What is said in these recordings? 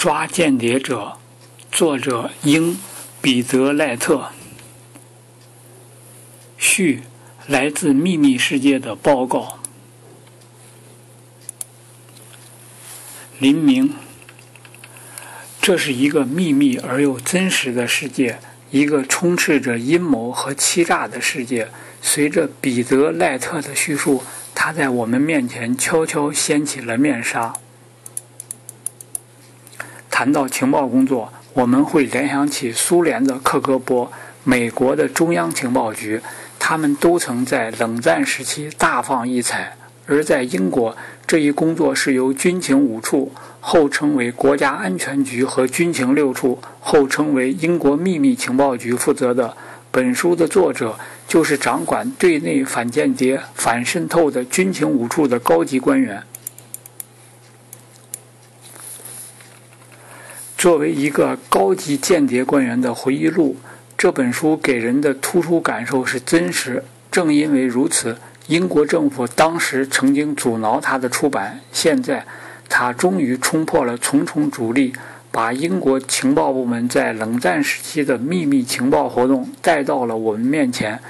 抓间谍者，作者英·彼得·赖特。序：来自秘密世界的报告。林明，这是一个秘密而又真实的世界，一个充斥着阴谋和欺诈的世界。随着彼得·赖特的叙述，他在我们面前悄悄掀起了面纱。谈到情报工作，我们会联想起苏联的克格勃、美国的中央情报局，他们都曾在冷战时期大放异彩。而在英国，这一工作是由军情五处（后称为国家安全局）和军情六处（后称为英国秘密情报局）负责的。本书的作者就是掌管对内反间谍、反渗透的军情五处的高级官员。作为一个高级间谍官员的回忆录，这本书给人的突出感受是真实。正因为如此，英国政府当时曾经阻挠他的出版。现在，他终于冲破了重重阻力，把英国情报部门在冷战时期的秘密情报活动带到了我们面前。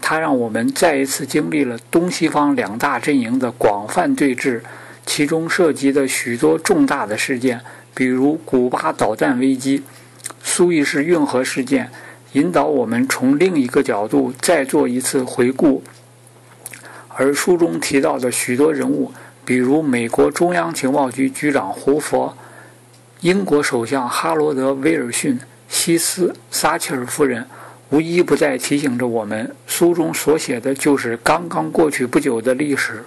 他让我们再一次经历了东西方两大阵营的广泛对峙，其中涉及的许多重大的事件。比如古巴导弹危机、苏伊士运河事件，引导我们从另一个角度再做一次回顾。而书中提到的许多人物，比如美国中央情报局局长胡佛、英国首相哈罗德·威尔逊、西斯·撒切尔夫人，无一不在提醒着我们：书中所写的就是刚刚过去不久的历史。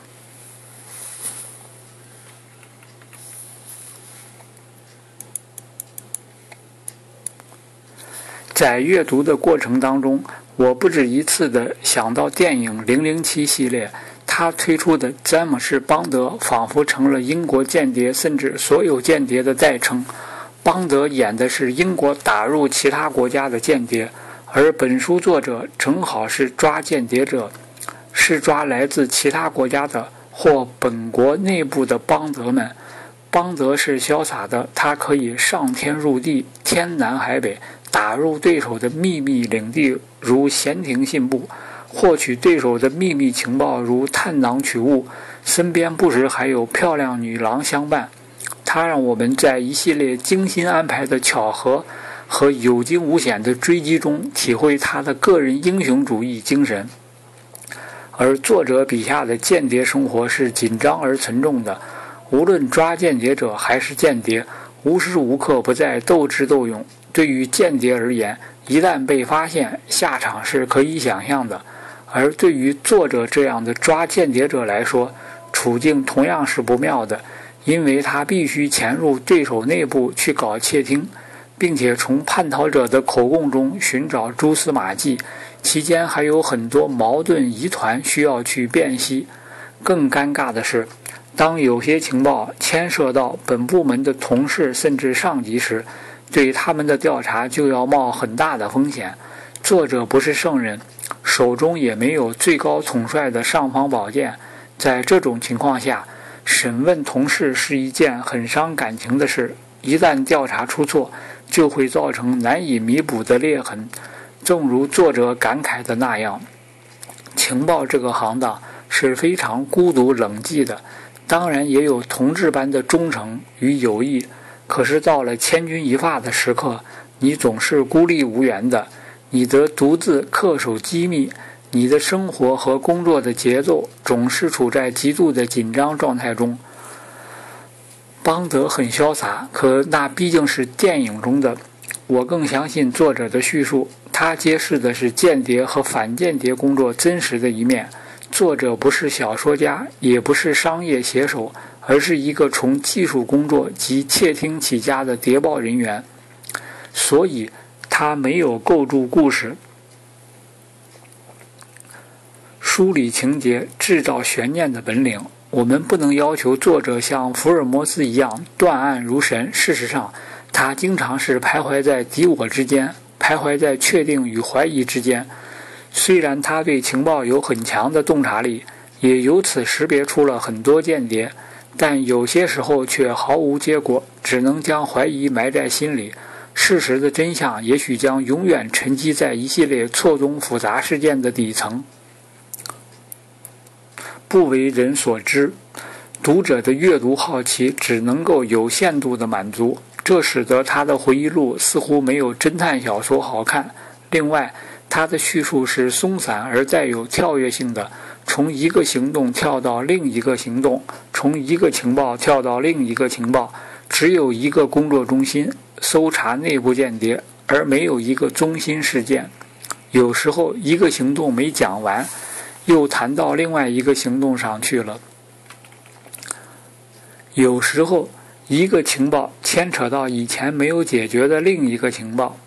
在阅读的过程当中，我不止一次地想到电影《零零七》系列，他推出的詹姆士·邦德仿佛成了英国间谍，甚至所有间谍的代称。邦德演的是英国打入其他国家的间谍，而本书作者正好是抓间谍者，是抓来自其他国家的或本国内部的邦德们。邦德是潇洒的，他可以上天入地，天南海北。打入对手的秘密领地，如闲庭信步；获取对手的秘密情报，如探囊取物。身边不时还有漂亮女郎相伴。他让我们在一系列精心安排的巧合和有惊无险的追击中，体会他的个人英雄主义精神。而作者笔下的间谍生活是紧张而沉重的，无论抓间谍者还是间谍，无时无刻不在斗智斗勇。对于间谍而言，一旦被发现，下场是可以想象的；而对于作者这样的抓间谍者来说，处境同样是不妙的，因为他必须潜入对手内部去搞窃听，并且从叛逃者的口供中寻找蛛丝马迹，期间还有很多矛盾疑团需要去辨析。更尴尬的是，当有些情报牵涉到本部门的同事甚至上级时，对他们的调查就要冒很大的风险。作者不是圣人，手中也没有最高统帅的尚方宝剑。在这种情况下，审问同事是一件很伤感情的事。一旦调查出错，就会造成难以弥补的裂痕。正如作者感慨的那样，情报这个行当是非常孤独冷寂的。当然，也有同志般的忠诚与友谊。可是到了千钧一发的时刻，你总是孤立无援的，你得独自恪守机密，你的生活和工作的节奏总是处在极度的紧张状态中。邦德很潇洒，可那毕竟是电影中的。我更相信作者的叙述，他揭示的是间谍和反间谍工作真实的一面。作者不是小说家，也不是商业写手。而是一个从技术工作及窃听起家的谍报人员，所以他没有构筑故事、梳理情节、制造悬念的本领。我们不能要求作者像福尔摩斯一样断案如神。事实上，他经常是徘徊在敌我之间，徘徊在确定与怀疑之间。虽然他对情报有很强的洞察力，也由此识别出了很多间谍。但有些时候却毫无结果，只能将怀疑埋在心里。事实的真相也许将永远沉积在一系列错综复杂事件的底层，不为人所知。读者的阅读好奇只能够有限度的满足，这使得他的回忆录似乎没有侦探小说好看。另外，他的叙述是松散而带有跳跃性的，从一个行动跳到另一个行动，从一个情报跳到另一个情报，只有一个工作中心。搜查内部间谍，而没有一个中心事件。有时候一个行动没讲完，又谈到另外一个行动上去了。有时候一个情报牵扯到以前没有解决的另一个情报，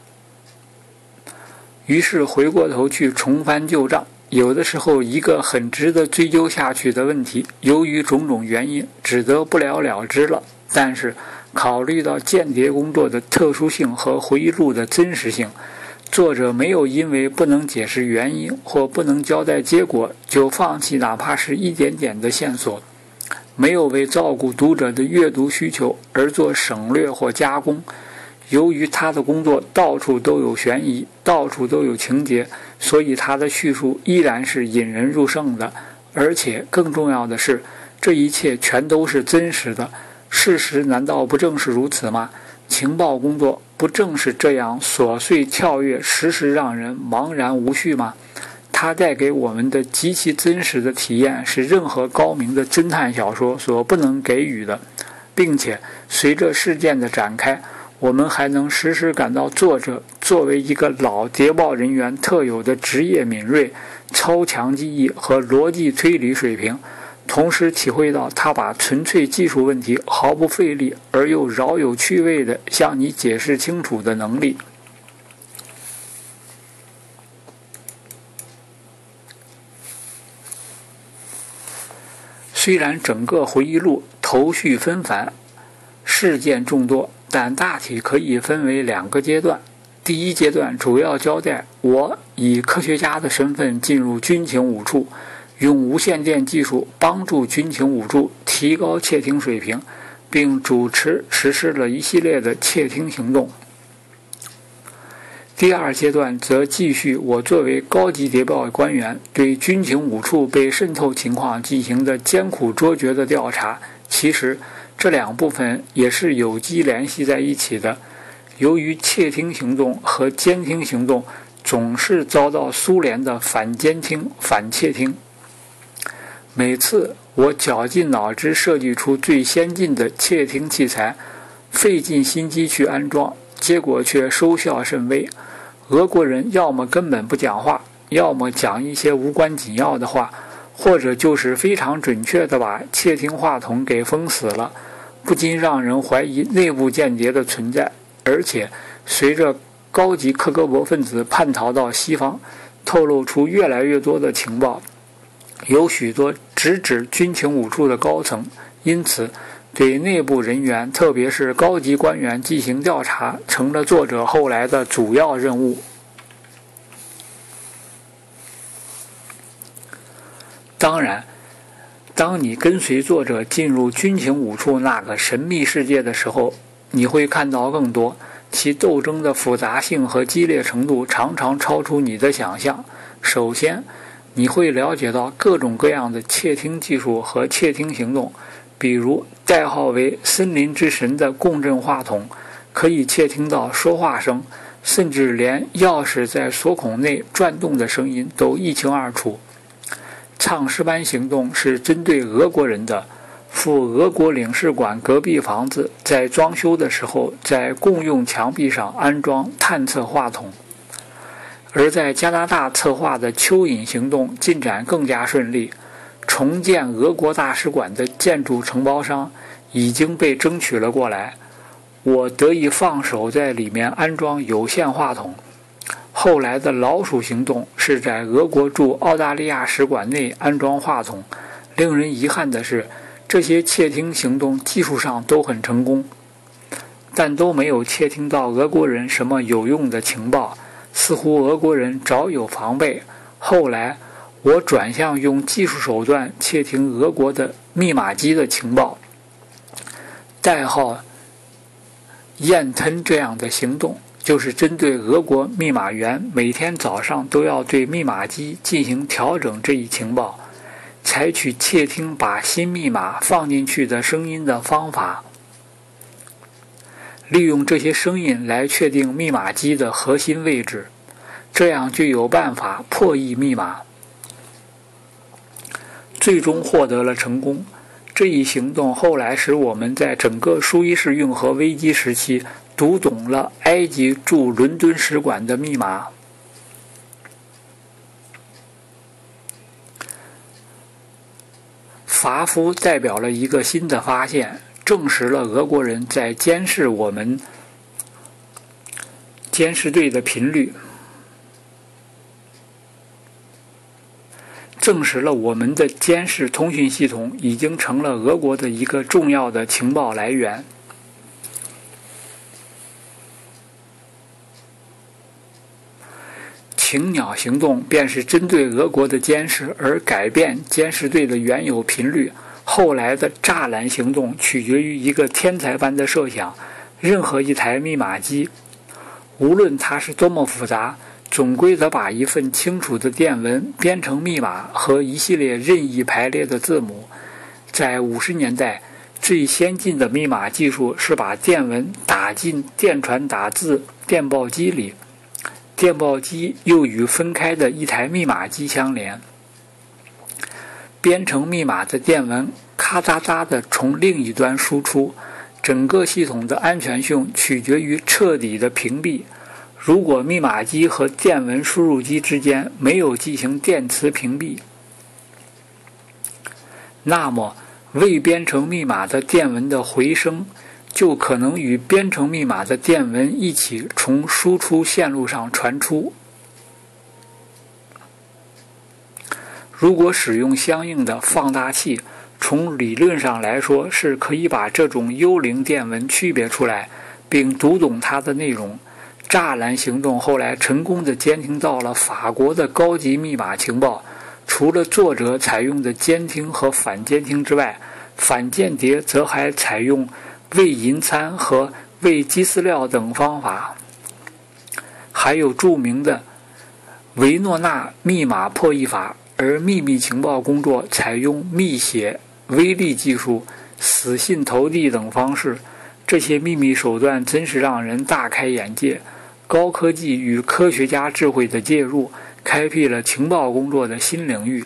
于是回过头去重翻旧账。有的时候一个很值得追究下去的问题，由于种种原因，只得不了了之了。但是。考虑到间谍工作的特殊性和回忆录的真实性，作者没有因为不能解释原因或不能交代结果就放弃哪怕是一点点的线索，没有为照顾读者的阅读需求而做省略或加工。由于他的工作到处都有悬疑，到处都有情节，所以他的叙述依然是引人入胜的。而且更重要的是，这一切全都是真实的。事实难道不正是如此吗？情报工作不正是这样琐碎跳跃，时时让人茫然无序吗？它带给我们的极其真实的体验，是任何高明的侦探小说所不能给予的，并且随着事件的展开，我们还能时时感到作者作为一个老谍报人员特有的职业敏锐、超强记忆和逻辑推理水平。同时体会到他把纯粹技术问题毫不费力而又饶有趣味地向你解释清楚的能力。虽然整个回忆录头绪纷繁，事件众多，但大体可以分为两个阶段。第一阶段主要交代我以科学家的身份进入军情五处。用无线电技术帮助军情五处提高窃听水平，并主持实施了一系列的窃听行动。第二阶段则继续我作为高级谍报官员对军情五处被渗透情况进行的艰苦卓绝的调查。其实这两部分也是有机联系在一起的。由于窃听行动和监听行动总是遭到苏联的反监听、反窃听。每次我绞尽脑汁设计出最先进的窃听器材，费尽心机去安装，结果却收效甚微。俄国人要么根本不讲话，要么讲一些无关紧要的话，或者就是非常准确地把窃听话筒给封死了，不禁让人怀疑内部间谍的存在。而且，随着高级克格勃分子叛逃到西方，透露出越来越多的情报。有许多直指军情五处的高层，因此对内部人员，特别是高级官员进行调查，成了作者后来的主要任务。当然，当你跟随作者进入军情五处那个神秘世界的时候，你会看到更多，其斗争的复杂性和激烈程度常常超出你的想象。首先，你会了解到各种各样的窃听技术和窃听行动，比如代号为“森林之神”的共振话筒，可以窃听到说话声，甚至连钥匙在锁孔内转动的声音都一清二楚。唱诗班行动是针对俄国人的，赴俄国领事馆隔壁房子在装修的时候，在共用墙壁上安装探测话筒。而在加拿大策划的蚯蚓行动进展更加顺利，重建俄国大使馆的建筑承包商已经被争取了过来，我得以放手在里面安装有线话筒。后来的老鼠行动是在俄国驻澳大利亚使馆内安装话筒。令人遗憾的是，这些窃听行动技术上都很成功，但都没有窃听到俄国人什么有用的情报。似乎俄国人早有防备。后来，我转向用技术手段窃听俄国的密码机的情报，代号“燕吞”这样的行动，就是针对俄国密码员每天早上都要对密码机进行调整这一情报，采取窃听把新密码放进去的声音的方法，利用这些声音来确定密码机的核心位置，这样就有办法破译密码。最终获得了成功。这一行动后来使我们在整个苏伊士运河危机时期读懂了埃及驻伦敦使馆的密码。法夫代表了一个新的发现，证实了俄国人在监视我们监视队的频率。证实了我们的监视通讯系统已经成了俄国的一个重要的情报来源。晴鸟行动便是针对俄国的监视而改变监视队的原有频率。后来的栅栏行动取决于一个天才般的设想：任何一台密码机，无论它是多么复杂。总归得把一份清楚的电文编成密码和一系列任意排列的字母。在五十年代，最先进的密码技术是把电文打进电传打字电报机里，电报机又与分开的一台密码机相连。编程密码的电文咔嚓嚓地从另一端输出。整个系统的安全性取决于彻底的屏蔽。如果密码机和电文输入机之间没有进行电磁屏蔽，那么未编程密码的电文的回声就可能与编程密码的电文一起从输出线路上传出。如果使用相应的放大器，从理论上来说是可以把这种幽灵电文区别出来，并读懂它的内容。栅栏行动后来成功的监听到了法国的高级密码情报。除了作者采用的监听和反监听之外，反间谍则还采用喂银餐和喂鸡饲料等方法。还有著名的维诺纳密码破译法，而秘密情报工作采用密写、微粒技术、死信投递等方式。这些秘密手段真是让人大开眼界。高科技与科学家智慧的介入，开辟了情报工作的新领域。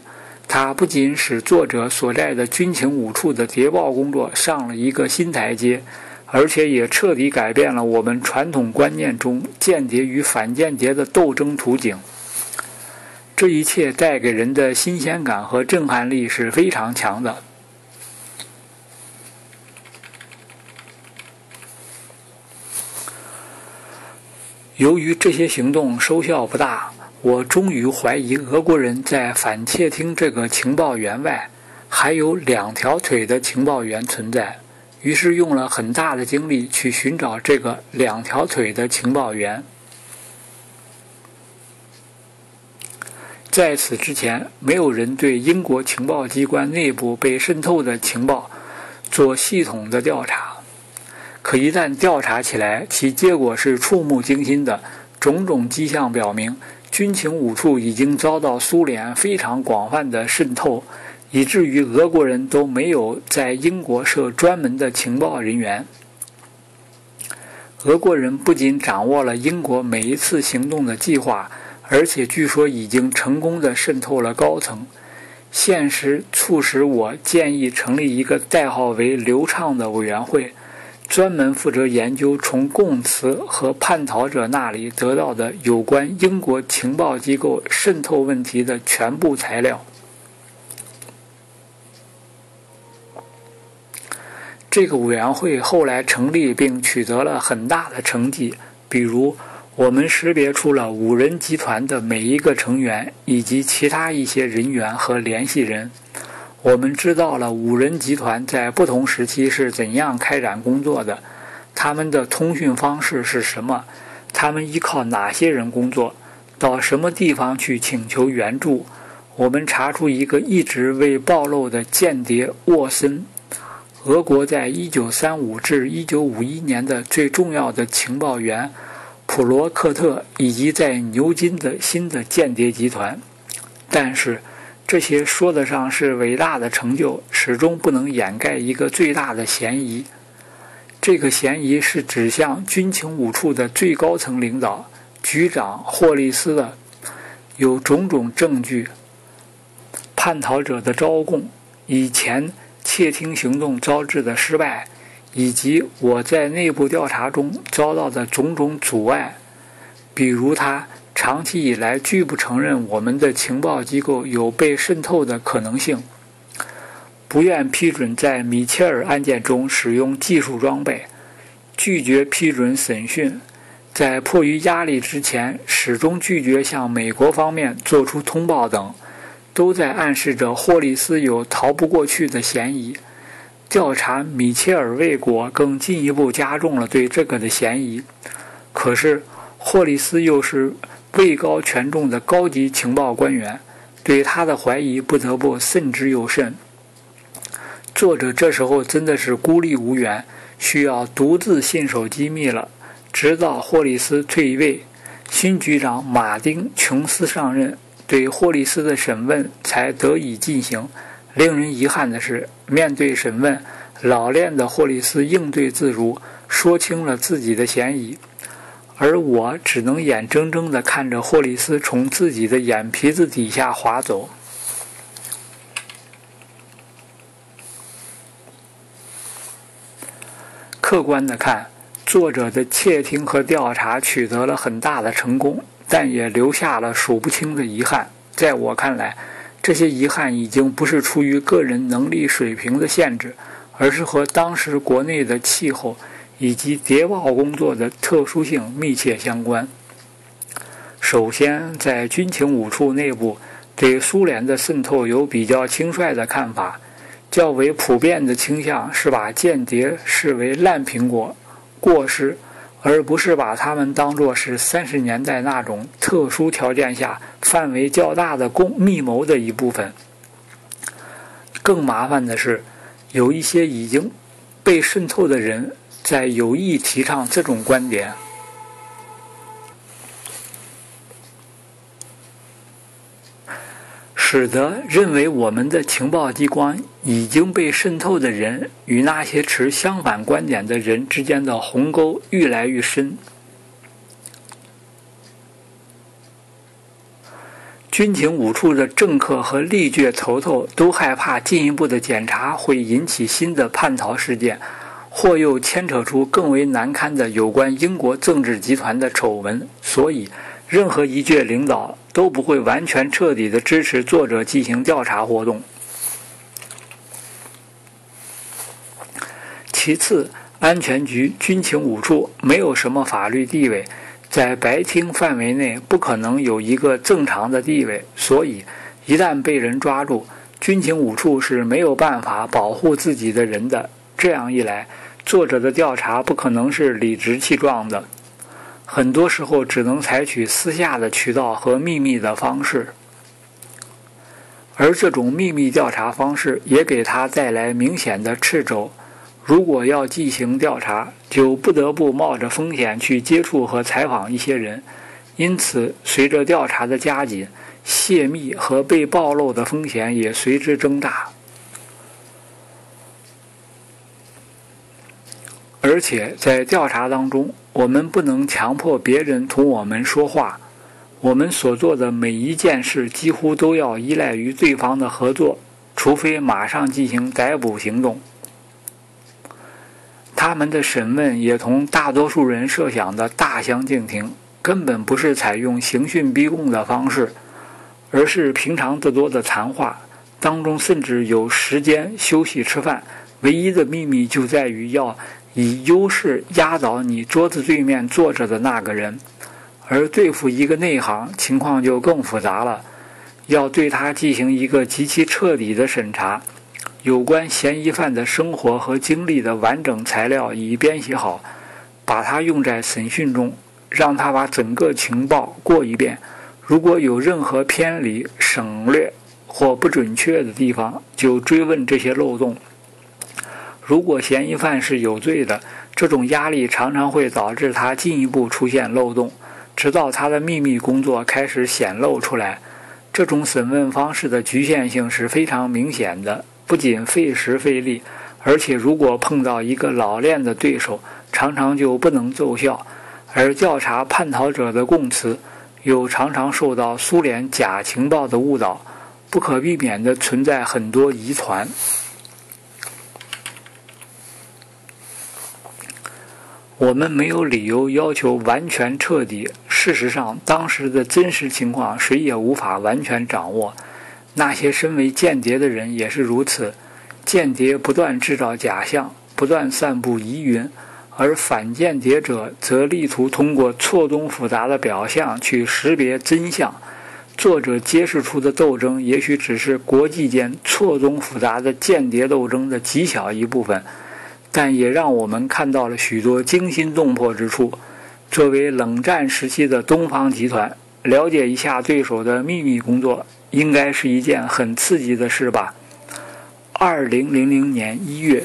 它不仅使作者所在的军情五处的谍报工作上了一个新台阶，而且也彻底改变了我们传统观念中间谍与反间谍的斗争图景。这一切带给人的新鲜感和震撼力是非常强的。由于这些行动收效不大，我终于怀疑俄国人在反窃听这个情报员外，还有两条腿的情报员存在。于是用了很大的精力去寻找这个两条腿的情报员。在此之前，没有人对英国情报机关内部被渗透的情报做系统的调查。可一旦调查起来，其结果是触目惊心的。种种迹象表明，军情五处已经遭到苏联非常广泛的渗透，以至于俄国人都没有在英国设专门的情报人员。俄国人不仅掌握了英国每一次行动的计划，而且据说已经成功的渗透了高层。现实促使我建议成立一个代号为“流畅”的委员会。专门负责研究从供词和叛逃者那里得到的有关英国情报机构渗透问题的全部材料。这个委员会后来成立并取得了很大的成绩，比如我们识别出了五人集团的每一个成员以及其他一些人员和联系人。我们知道了五人集团在不同时期是怎样开展工作的，他们的通讯方式是什么，他们依靠哪些人工作，到什么地方去请求援助。我们查出一个一直未暴露的间谍沃森，俄国在1935至1951年的最重要的情报员普罗克特以及在牛津的新的间谍集团。但是，这些说得上是伟大的成就，始终不能掩盖一个最大的嫌疑。这个嫌疑是指向军情五处的最高层领导局长霍利斯的，有种种证据。叛逃者的招供，以前。窃听行动招致的失败，以及我在内部调查中遭到的种种阻碍，比如他长期以来拒不承认我们的情报机构有被渗透的可能性，不愿批准在米切尔案件中使用技术装备，拒绝批准审讯，在迫于压力之前始终拒绝向美国方面做出通报等。都在暗示着霍利斯有逃不过去的嫌疑。调查米切尔未果，更进一步加重了对这个的嫌疑。可是，霍利斯又是位高权重的高级情报官员，对他的怀疑不得不慎之又慎。作者这时候真的是孤立无援，需要独自信守机密了。直到霍利斯退位，新局长马丁·琼斯上任。对霍利斯的审问才得以进行。令人遗憾的是，面对审问，老练的霍利斯应对自如，说清了自己的嫌疑，而我只能眼睁睁地看着霍利斯从自己的眼皮子底下划走。客观的看，作者的窃听和调查取得了很大的成功。但也留下了数不清的遗憾。在我看来，这些遗憾已经不是出于个人能力水平的限制，而是和当时国内的气候以及谍报工作的特殊性密切相关。首先，在军情五处内部，对苏联的渗透有比较轻率的看法，较为普遍的倾向是把间谍视为烂苹果、过失。而不是把他们当作是三十年代那种特殊条件下范围较大的共密谋的一部分。更麻烦的是，有一些已经被渗透的人在有意提倡这种观点。使得认为我们的情报机关已经被渗透的人与那些持相反观点的人之间的鸿沟愈来愈深。军情五处的政客和立决头头都害怕进一步的检查会引起新的叛逃事件，或又牵扯出更为难堪的有关英国政治集团的丑闻，所以。任何一届领导都不会完全彻底的支持作者进行调查活动。其次，安全局军情五处没有什么法律地位，在白厅范围内不可能有一个正常的地位，所以一旦被人抓住，军情五处是没有办法保护自己的人的。这样一来，作者的调查不可能是理直气壮的。很多时候只能采取私下的渠道和秘密的方式，而这种秘密调查方式也给他带来明显的掣肘。如果要进行调查，就不得不冒着风险去接触和采访一些人，因此，随着调查的加紧，泄密和被暴露的风险也随之增大。而且在调查当中。我们不能强迫别人同我们说话，我们所做的每一件事几乎都要依赖于对方的合作，除非马上进行逮捕行动。他们的审问也同大多数人设想的大相径庭，根本不是采用刑讯逼供的方式，而是平常得多的谈话，当中甚至有时间休息吃饭。唯一的秘密就在于要。以优势压倒你桌子对面坐着的那个人，而对付一个内行，情况就更复杂了。要对他进行一个极其彻底的审查，有关嫌疑犯的生活和经历的完整材料已编写好，把它用在审讯中，让他把整个情报过一遍。如果有任何偏离、省略或不准确的地方，就追问这些漏洞。如果嫌疑犯是有罪的，这种压力常常会导致他进一步出现漏洞，直到他的秘密工作开始显露出来。这种审问方式的局限性是非常明显的，不仅费时费力，而且如果碰到一个老练的对手，常常就不能奏效。而调查叛逃者的供词，又常常受到苏联假情报的误导，不可避免地存在很多疑团。我们没有理由要求完全彻底。事实上，当时的真实情况谁也无法完全掌握。那些身为间谍的人也是如此。间谍不断制造假象，不断散布疑云，而反间谍者则力图通过错综复杂的表象去识别真相。作者揭示出的斗争，也许只是国际间错综复杂的间谍斗争的极小一部分。但也让我们看到了许多惊心动魄之处。作为冷战时期的东方集团，了解一下对手的秘密工作，应该是一件很刺激的事吧。二零零零年一月。